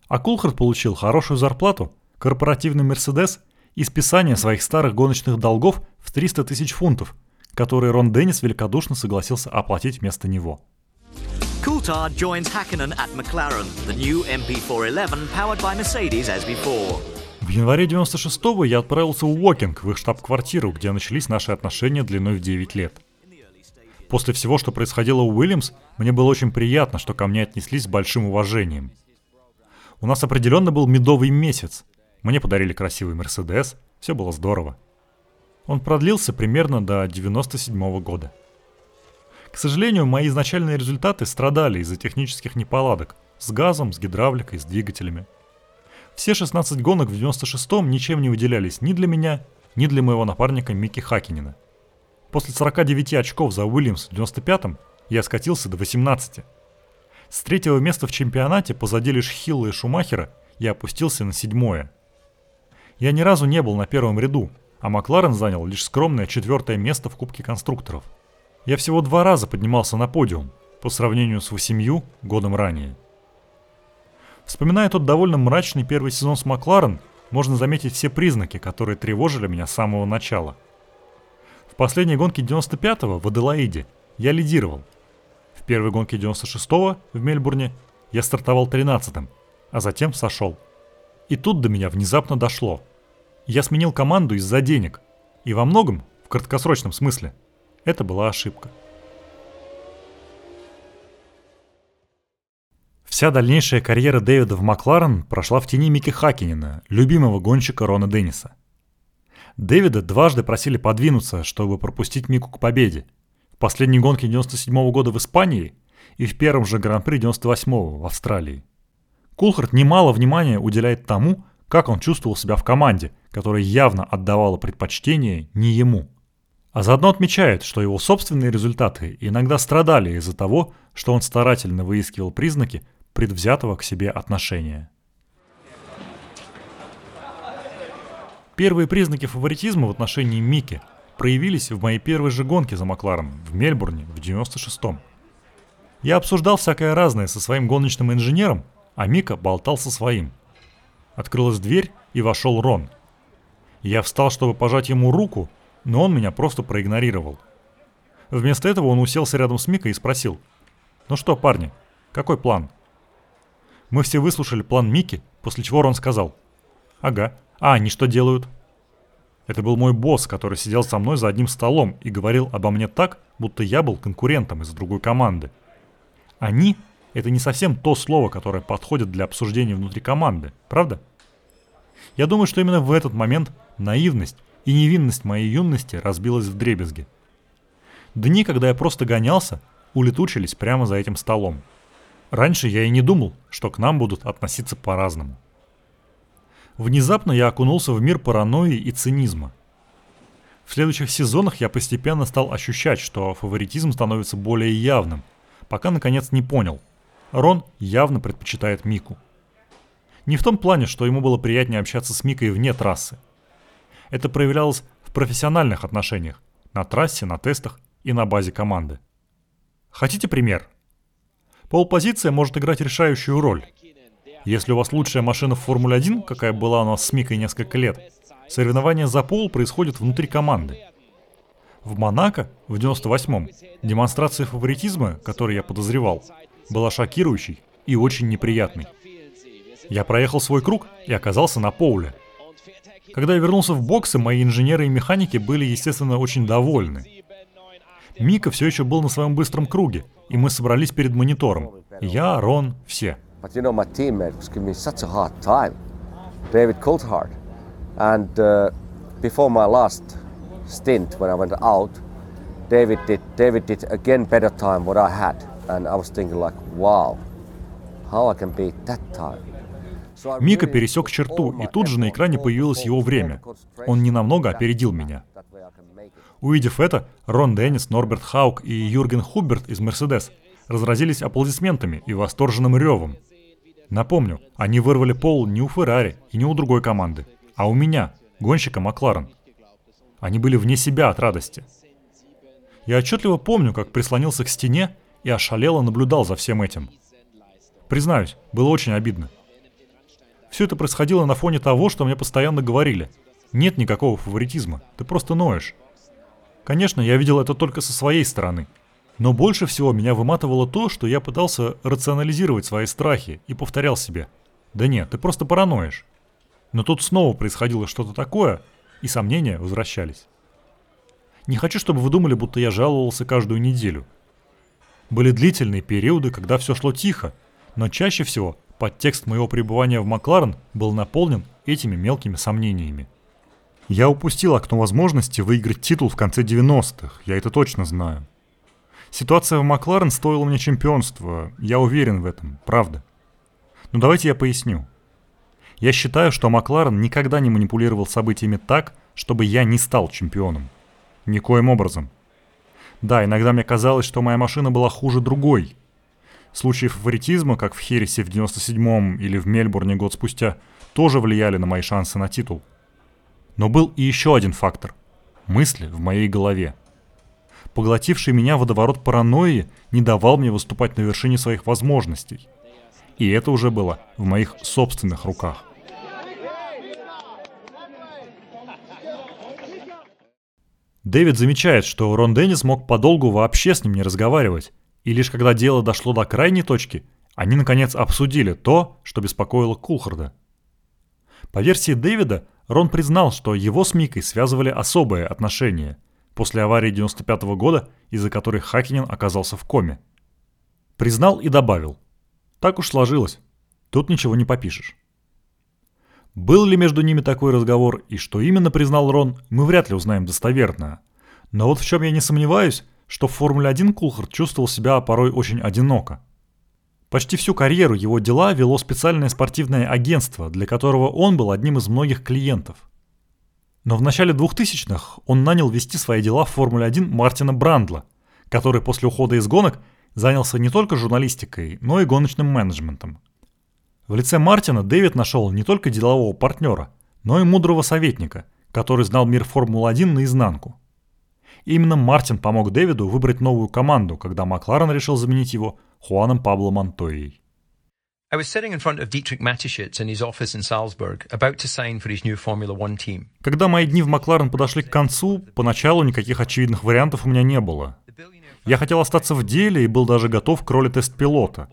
А Кулхард получил хорошую зарплату, корпоративный Мерседес и списание своих старых гоночных долгов в 300 тысяч фунтов, которые Рон Деннис великодушно согласился оплатить вместо него. Coulthard joins Hakkinen at McLaren, the new MP411 powered by Mercedes as before. В январе 96-го я отправился в Уокинг, в их штаб-квартиру, где начались наши отношения длиной в 9 лет. После всего, что происходило у Уильямс, мне было очень приятно, что ко мне отнеслись с большим уважением. У нас определенно был медовый месяц. Мне подарили красивый Мерседес, все было здорово. Он продлился примерно до 97 -го года. К сожалению, мои изначальные результаты страдали из-за технических неполадок с газом, с гидравликой, с двигателями. Все 16 гонок в 96-м ничем не выделялись ни для меня, ни для моего напарника Микки Хакинина – После 49 очков за Уильямс в 95-м я скатился до 18. С третьего места в чемпионате позади лишь Хилла и Шумахера я опустился на седьмое. Я ни разу не был на первом ряду, а Макларен занял лишь скромное четвертое место в Кубке конструкторов. Я всего два раза поднимался на подиум, по сравнению с восемью годом ранее. Вспоминая тот довольно мрачный первый сезон с Макларен, можно заметить все признаки, которые тревожили меня с самого начала. В последней гонке 95-го в Аделаиде я лидировал. В первой гонке 96-го в Мельбурне я стартовал 13-м, а затем сошел. И тут до меня внезапно дошло. Я сменил команду из-за денег. И во многом, в краткосрочном смысле, это была ошибка. Вся дальнейшая карьера Дэвида в Макларен прошла в тени Микки Хакинина, любимого гонщика Рона Денниса. Дэвида дважды просили подвинуться, чтобы пропустить Мику к победе. В последней гонке 97 -го года в Испании и в первом же Гран-при 98 в Австралии. Кулхарт немало внимания уделяет тому, как он чувствовал себя в команде, которая явно отдавала предпочтение не ему. А заодно отмечает, что его собственные результаты иногда страдали из-за того, что он старательно выискивал признаки, предвзятого к себе отношения. Первые признаки фаворитизма в отношении Мики проявились в моей первой же гонке за Макларом в Мельбурне в 96-м. Я обсуждал всякое разное со своим гоночным инженером, а Мика болтал со своим. Открылась дверь, и вошел Рон. Я встал, чтобы пожать ему руку, но он меня просто проигнорировал. Вместо этого он уселся рядом с Микой и спросил. «Ну что, парни, какой план?» Мы все выслушали план Мики, после чего Рон сказал. «Ага. А они что делают?» Это был мой босс, который сидел со мной за одним столом и говорил обо мне так, будто я был конкурентом из другой команды. «Они» — это не совсем то слово, которое подходит для обсуждения внутри команды, правда? Я думаю, что именно в этот момент наивность и невинность моей юности разбилась в дребезги. Дни, когда я просто гонялся, улетучились прямо за этим столом. Раньше я и не думал, что к нам будут относиться по-разному. Внезапно я окунулся в мир паранойи и цинизма. В следующих сезонах я постепенно стал ощущать, что фаворитизм становится более явным, пока наконец не понял. Рон явно предпочитает Мику. Не в том плане, что ему было приятнее общаться с Микой вне трассы. Это проявлялось в профессиональных отношениях, на трассе, на тестах и на базе команды. Хотите пример? Полпозиция может играть решающую роль. Если у вас лучшая машина в Формуле-1, какая была у нас с Микой несколько лет, соревнование за пол происходит внутри команды. В Монако в 98-м демонстрация фаворитизма, которую я подозревал, была шокирующей и очень неприятной. Я проехал свой круг и оказался на поуле. Когда я вернулся в боксы, мои инженеры и механики были, естественно, очень довольны. Мика все еще был на своем быстром круге, и мы собрались перед монитором. Я, Рон, все. David Coulthard. And uh, before my last stint, when I went out, David did David did again better time what I had, and I was thinking like, wow, how I can beat that time. Мика пересек черту, и тут же на экране появилось его время. Он ненамного опередил меня. Увидев это, Рон Деннис, Норберт Хаук и Юрген Хуберт из «Мерседес» разразились аплодисментами и восторженным ревом. Напомню, они вырвали пол не у Феррари и не у другой команды, а у меня, гонщика Макларен. Они были вне себя от радости. Я отчетливо помню, как прислонился к стене и ошалело наблюдал за всем этим. Признаюсь, было очень обидно. Все это происходило на фоне того, что мне постоянно говорили. Нет никакого фаворитизма, ты просто ноешь. Конечно, я видел это только со своей стороны. Но больше всего меня выматывало то, что я пытался рационализировать свои страхи и повторял себе. Да нет, ты просто параноишь. Но тут снова происходило что-то такое, и сомнения возвращались. Не хочу, чтобы вы думали, будто я жаловался каждую неделю. Были длительные периоды, когда все шло тихо, но чаще всего подтекст моего пребывания в Макларен был наполнен этими мелкими сомнениями. Я упустил окно возможности выиграть титул в конце 90-х, я это точно знаю. Ситуация в Макларен стоила мне чемпионства, я уверен в этом, правда. Но давайте я поясню. Я считаю, что Макларен никогда не манипулировал событиями так, чтобы я не стал чемпионом. Никоим образом. Да, иногда мне казалось, что моя машина была хуже другой. Случаи фаворитизма, как в Хересе в 97-м или в Мельбурне год спустя, тоже влияли на мои шансы на титул – но был и еще один фактор – мысли в моей голове. Поглотивший меня водоворот паранойи не давал мне выступать на вершине своих возможностей. И это уже было в моих собственных руках. Дэвид замечает, что Рон Деннис мог подолгу вообще с ним не разговаривать, и лишь когда дело дошло до крайней точки, они наконец обсудили то, что беспокоило Кулхарда. По версии Дэвида, Рон признал, что его с Микой связывали особые отношения после аварии 95 -го года, из-за которой Хакинин оказался в коме. Признал и добавил. Так уж сложилось. Тут ничего не попишешь. Был ли между ними такой разговор и что именно признал Рон, мы вряд ли узнаем достоверно. Но вот в чем я не сомневаюсь, что в Формуле-1 Кулхард чувствовал себя порой очень одиноко. Почти всю карьеру его дела вело специальное спортивное агентство, для которого он был одним из многих клиентов. Но в начале 2000-х он нанял вести свои дела в Формуле-1 Мартина Брандла, который после ухода из гонок занялся не только журналистикой, но и гоночным менеджментом. В лице Мартина Дэвид нашел не только делового партнера, но и мудрого советника, который знал мир Формулы-1 наизнанку. И именно Мартин помог Дэвиду выбрать новую команду, когда Макларен решил заменить его Хуаном Пабло Монтойей. I was sitting in front of Dietrich Mateschitz in his office in Salzburg, about to sign for his new Formula One team. Когда мои дни в Макларен подошли к концу, поначалу никаких очевидных вариантов у меня не было. Я хотел остаться в деле и был даже готов к роли тест-пилота.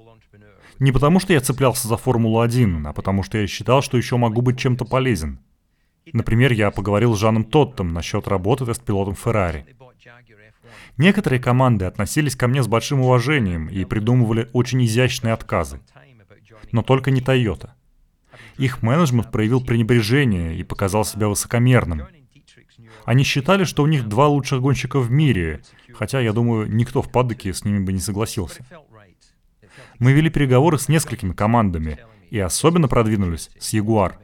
Не потому, что я цеплялся за Формулу-1, а потому, что я считал, что еще могу быть чем-то полезен. Например, я поговорил с Жаном Тоттом насчет работы тест-пилотом Феррари. Некоторые команды относились ко мне с большим уважением и придумывали очень изящные отказы. Но только не Toyota. Их менеджмент проявил пренебрежение и показал себя высокомерным. Они считали, что у них два лучших гонщика в мире, хотя, я думаю, никто в паддоке с ними бы не согласился. Мы вели переговоры с несколькими командами и особенно продвинулись с Jaguar.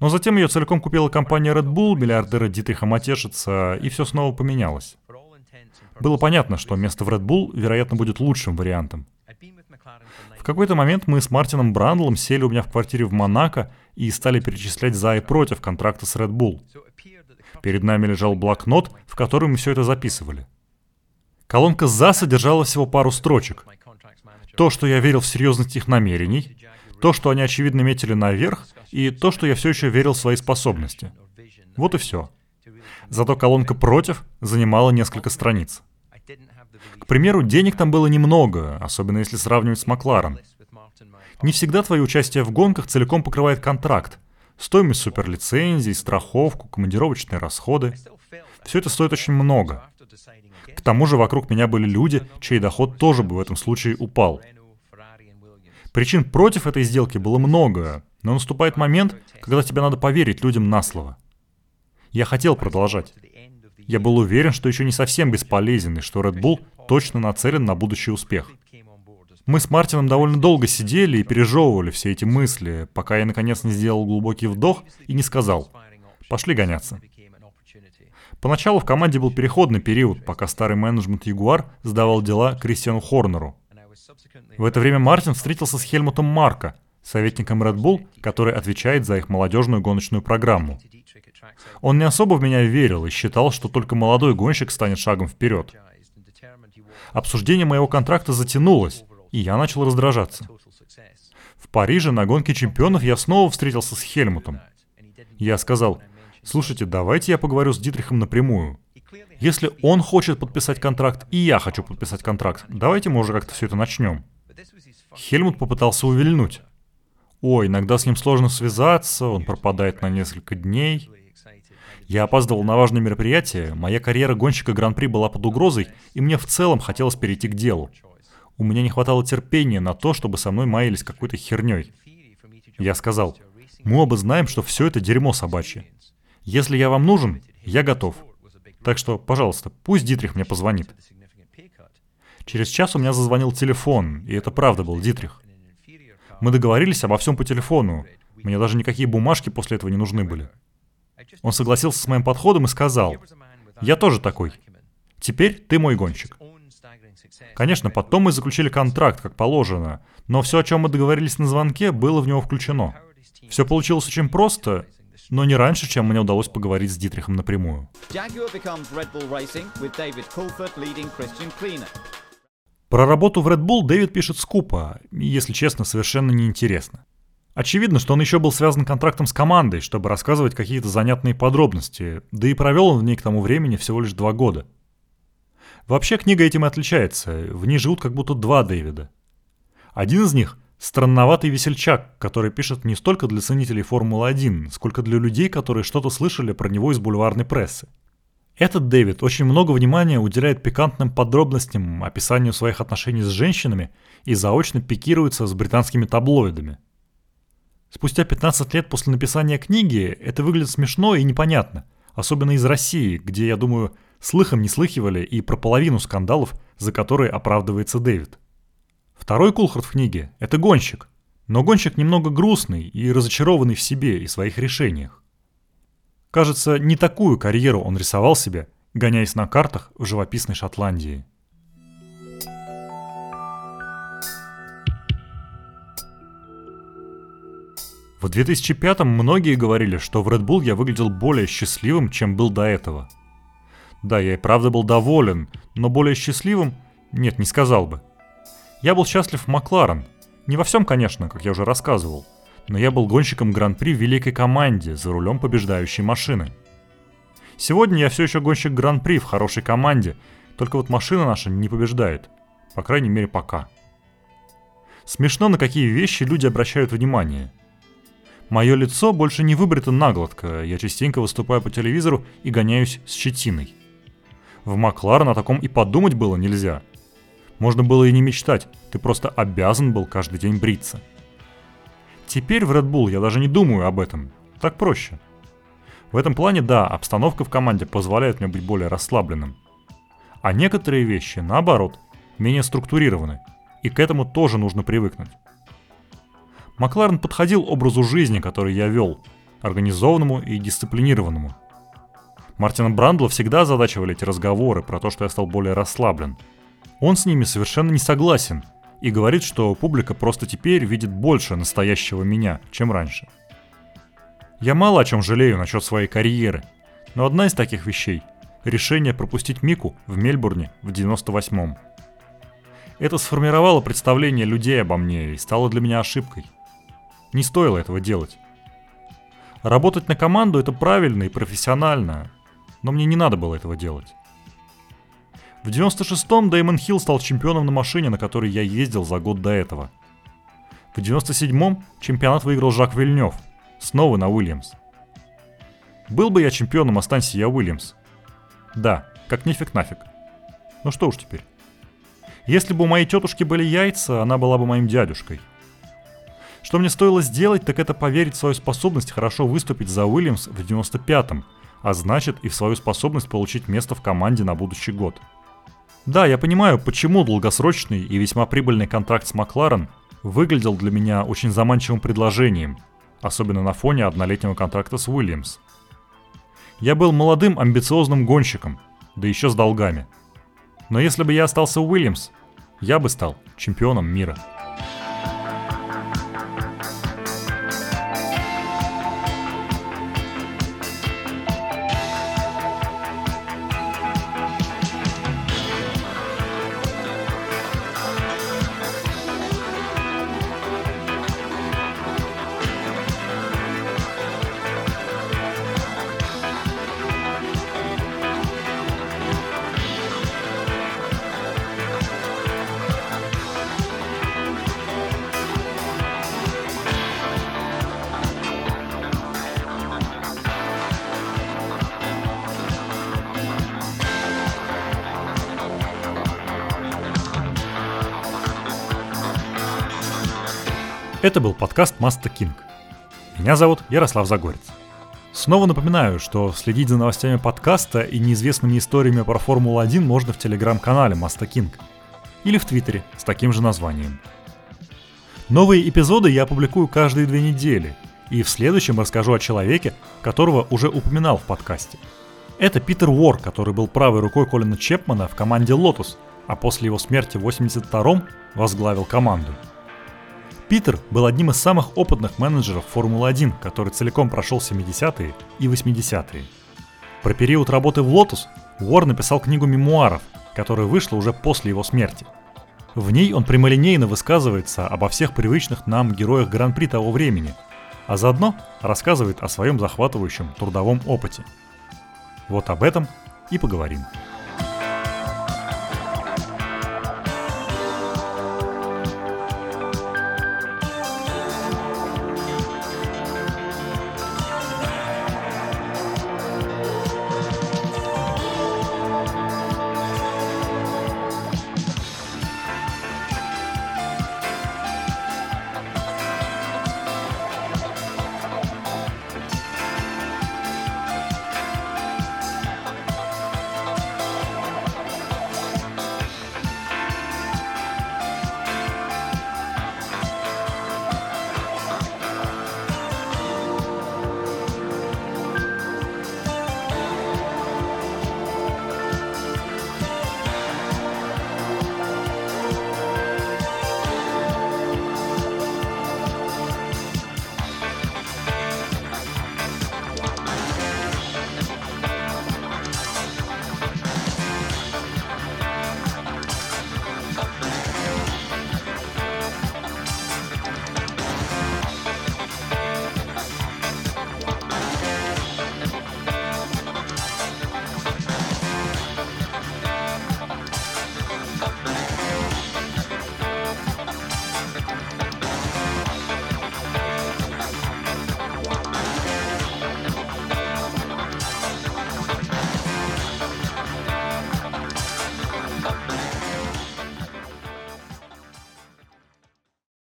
Но затем ее целиком купила компания Red Bull, миллиардера Дитриха Матешица, и все снова поменялось. Было понятно, что место в Red Bull, вероятно, будет лучшим вариантом. В какой-то момент мы с Мартином Брандлом сели у меня в квартире в Монако и стали перечислять за и против контракта с Red Bull. Перед нами лежал блокнот, в который мы все это записывали. Колонка «За» содержала всего пару строчек. То, что я верил в серьезность их намерений, то, что они очевидно метили наверх, и то, что я все еще верил в свои способности. Вот и все. Зато колонка «Против» занимала несколько страниц. К примеру, денег там было немного, особенно если сравнивать с Макларен. Не всегда твое участие в гонках целиком покрывает контракт. Стоимость суперлицензий, страховку, командировочные расходы. Все это стоит очень много. К тому же вокруг меня были люди, чей доход тоже бы в этом случае упал. Причин против этой сделки было много, но наступает момент, когда тебе надо поверить людям на слово. Я хотел продолжать. Я был уверен, что еще не совсем бесполезен, и что Red Bull точно нацелен на будущий успех. Мы с Мартином довольно долго сидели и пережевывали все эти мысли, пока я наконец не сделал глубокий вдох и не сказал «пошли гоняться». Поначалу в команде был переходный период, пока старый менеджмент Ягуар сдавал дела Кристиану Хорнеру. В это время Мартин встретился с Хельмутом Марко, советником Red Bull, который отвечает за их молодежную гоночную программу. Он не особо в меня верил и считал, что только молодой гонщик станет шагом вперед. Обсуждение моего контракта затянулось, и я начал раздражаться. В Париже на гонке чемпионов я снова встретился с Хельмутом. Я сказал, слушайте, давайте я поговорю с Дитрихом напрямую. Если он хочет подписать контракт, и я хочу подписать контракт, давайте мы уже как-то все это начнем. Хельмут попытался увильнуть. Ой, иногда с ним сложно связаться, он пропадает на несколько дней. Я опаздывал на важное мероприятие, моя карьера гонщика Гран-при была под угрозой, и мне в целом хотелось перейти к делу. У меня не хватало терпения на то, чтобы со мной маялись какой-то херней. Я сказал, мы оба знаем, что все это дерьмо собачье. Если я вам нужен, я готов. Так что, пожалуйста, пусть Дитрих мне позвонит. Через час у меня зазвонил телефон, и это правда был Дитрих. Мы договорились обо всем по телефону. Мне даже никакие бумажки после этого не нужны были. Он согласился с моим подходом и сказал, «Я тоже такой. Теперь ты мой гонщик». Конечно, потом мы заключили контракт, как положено, но все, о чем мы договорились на звонке, было в него включено. Все получилось очень просто, но не раньше, чем мне удалось поговорить с Дитрихом напрямую. Про работу в Red Bull Дэвид пишет скупо, и, если честно, совершенно неинтересно. Очевидно, что он еще был связан контрактом с командой, чтобы рассказывать какие-то занятные подробности, да и провел он в ней к тому времени всего лишь два года. Вообще книга этим и отличается, в ней живут как будто два Дэвида. Один из них – странноватый весельчак, который пишет не столько для ценителей Формулы-1, сколько для людей, которые что-то слышали про него из бульварной прессы. Этот Дэвид очень много внимания уделяет пикантным подробностям, описанию своих отношений с женщинами и заочно пикируется с британскими таблоидами – Спустя 15 лет после написания книги это выглядит смешно и непонятно, особенно из России, где, я думаю, слыхом не слыхивали и про половину скандалов, за которые оправдывается Дэвид. Второй Кулхард в книге – это гонщик, но гонщик немного грустный и разочарованный в себе и своих решениях. Кажется, не такую карьеру он рисовал себе, гоняясь на картах в живописной Шотландии. В 2005-м многие говорили, что в Red Bull я выглядел более счастливым, чем был до этого. Да, я и правда был доволен, но более счастливым? Нет, не сказал бы. Я был счастлив в Макларен. Не во всем, конечно, как я уже рассказывал. Но я был гонщиком Гран-при в великой команде, за рулем побеждающей машины. Сегодня я все еще гонщик Гран-при в хорошей команде, только вот машина наша не побеждает. По крайней мере, пока. Смешно, на какие вещи люди обращают внимание – Мое лицо больше не выбрито нагладко, я частенько выступаю по телевизору и гоняюсь с щетиной. В Макларен о таком и подумать было нельзя. Можно было и не мечтать, ты просто обязан был каждый день бриться. Теперь в Red Bull я даже не думаю об этом, так проще. В этом плане, да, обстановка в команде позволяет мне быть более расслабленным. А некоторые вещи, наоборот, менее структурированы, и к этому тоже нужно привыкнуть. Макларен подходил образу жизни, который я вел, организованному и дисциплинированному. Мартина Брандла всегда озадачивали эти разговоры про то, что я стал более расслаблен. Он с ними совершенно не согласен и говорит, что публика просто теперь видит больше настоящего меня, чем раньше. Я мало о чем жалею насчет своей карьеры, но одна из таких вещей – решение пропустить Мику в Мельбурне в 98-м. Это сформировало представление людей обо мне и стало для меня ошибкой. Не стоило этого делать. Работать на команду это правильно и профессионально, но мне не надо было этого делать. В 96-м Дэймон Хилл стал чемпионом на машине, на которой я ездил за год до этого. В 97-м чемпионат выиграл Жак Вильнев, снова на Уильямс. Был бы я чемпионом, останься я Уильямс. Да, как нифиг нафиг. Ну что уж теперь. Если бы у моей тетушки были яйца, она была бы моим дядюшкой – что мне стоило сделать, так это поверить в свою способность хорошо выступить за Уильямс в 95-м, а значит и в свою способность получить место в команде на будущий год. Да, я понимаю, почему долгосрочный и весьма прибыльный контракт с Макларен выглядел для меня очень заманчивым предложением, особенно на фоне однолетнего контракта с Уильямс. Я был молодым амбициозным гонщиком, да еще с долгами. Но если бы я остался Уильямс, я бы стал чемпионом мира. Это был подкаст Маста Кинг. Меня зовут Ярослав Загорец. Снова напоминаю, что следить за новостями подкаста и неизвестными историями про Формулу-1 можно в телеграм-канале Маста Кинг или в Твиттере с таким же названием. Новые эпизоды я публикую каждые две недели, и в следующем расскажу о человеке, которого уже упоминал в подкасте. Это Питер Уор, который был правой рукой Колина Чепмана в команде Lotus, а после его смерти в 82-м возглавил команду – Питер был одним из самых опытных менеджеров Формулы-1, который целиком прошел 70-е и 80-е. Про период работы в Lotus Уор написал книгу мемуаров, которая вышла уже после его смерти. В ней он прямолинейно высказывается обо всех привычных нам героях Гран-при того времени, а заодно рассказывает о своем захватывающем трудовом опыте. Вот об этом и поговорим.